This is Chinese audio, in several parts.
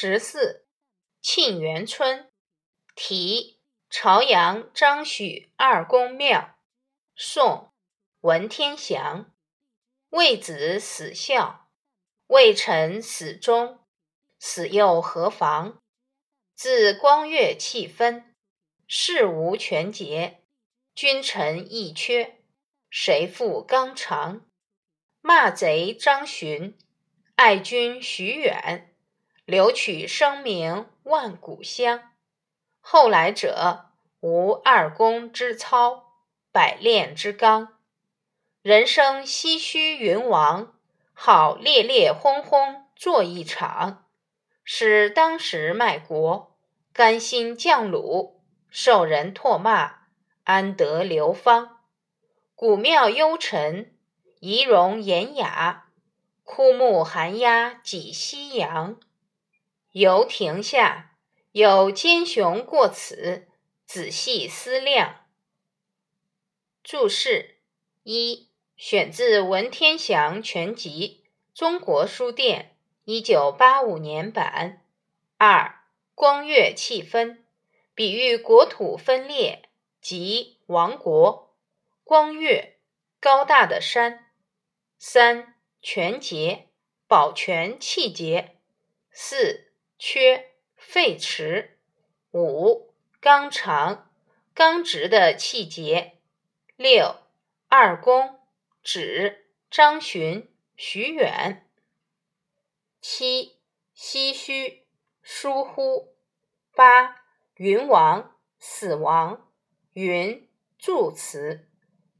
十四，沁园春，题朝阳张许二公庙，宋，文天祥。为子死孝，为臣死忠，死又何妨？自光岳气分，事无全节，君臣义缺，谁负纲常？骂贼张巡，爱君徐远，留取声名万古香。后来者，无二公之操，百炼之钢。人生唏嘘云王，好烈烈轰轰作一场，使当时卖国，甘心降虏，受人唾骂，安得流芳？古庙幽沉，仪容严雅，枯木寒鸦几夕阳。游亭下，有奸雄过此，仔细思量。注释一。选自《文天祥全集》，中国书店，一九八五年版。二光岳气分，比喻国土分裂及亡国。光岳，高大的山。三全节，保全气节。四缺，废弛。五刚长，刚直的气节。六二公。指张巡、徐远。七唏嘘、疏忽。八云王、死亡。云助词。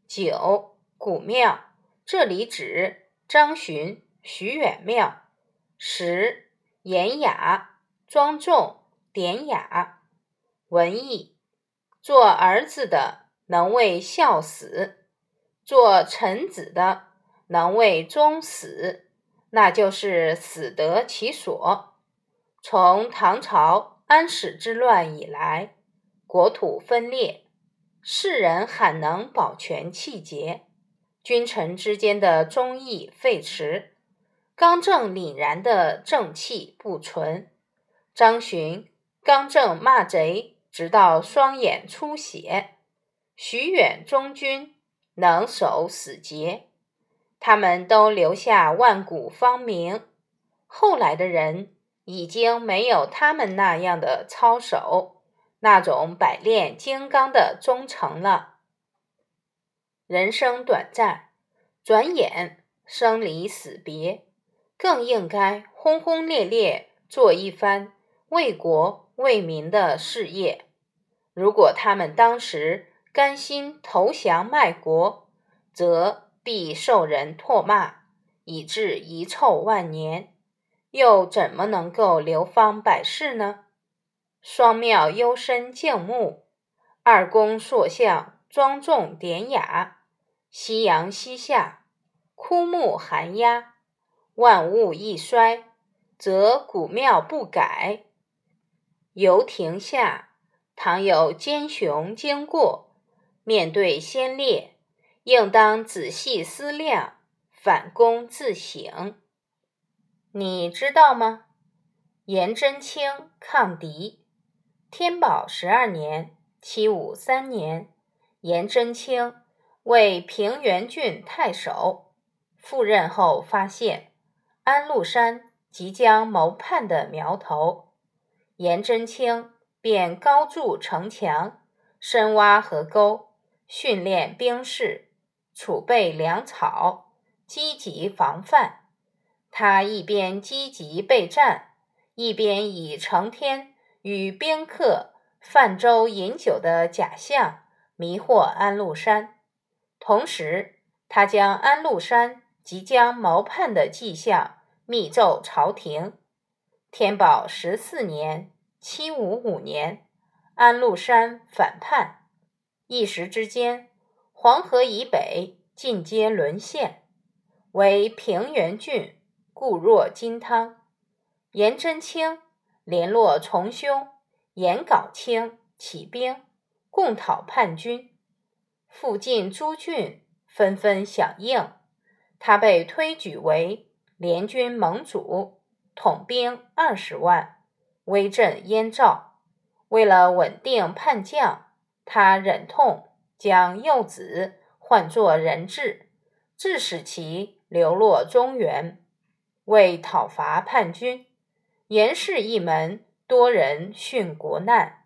九古庙，这里指张巡、徐远庙。十严雅、庄重、典雅。文艺，做儿子的能为孝死。做臣子的能为忠死，那就是死得其所。从唐朝安史之乱以来，国土分裂，世人罕能保全气节，君臣之间的忠义废弛，刚正凛然的正气不存。张巡刚正骂贼，直到双眼出血；徐远忠君。能守死节，他们都留下万古芳名。后来的人已经没有他们那样的操守，那种百炼金刚的忠诚了。人生短暂，转眼生离死别，更应该轰轰烈烈做一番为国为民的事业。如果他们当时，甘心投降卖国，则必受人唾骂，以致遗臭万年，又怎么能够流芳百世呢？双庙幽深静穆，二宫塑像庄重典雅。夕阳西下，枯木寒鸦，万物一衰，则古庙不改。游亭下，倘有奸雄经过。面对先烈，应当仔细思量，反躬自省。你知道吗？颜真卿抗敌。天宝十二年（七五三年），颜真卿为平原郡太守，赴任后发现安禄山即将谋叛的苗头，颜真卿便高筑城墙，深挖河沟。训练兵士，储备粮草，积极防范。他一边积极备战，一边以成天与宾客泛舟饮酒的假象迷惑安禄山。同时，他将安禄山即将谋叛的迹象密奏朝廷。天宝十四年（七五五年），安禄山反叛。一时之间，黄河以北尽皆沦陷，为平原郡固若金汤。颜真卿联络从兄颜杲卿起兵共讨叛军，附近诸郡纷纷响应，他被推举为联军盟主，统兵二十万，威震燕赵。为了稳定叛将，他忍痛将幼子换作人质，致使其流落中原。为讨伐叛军，严氏一门多人殉国难。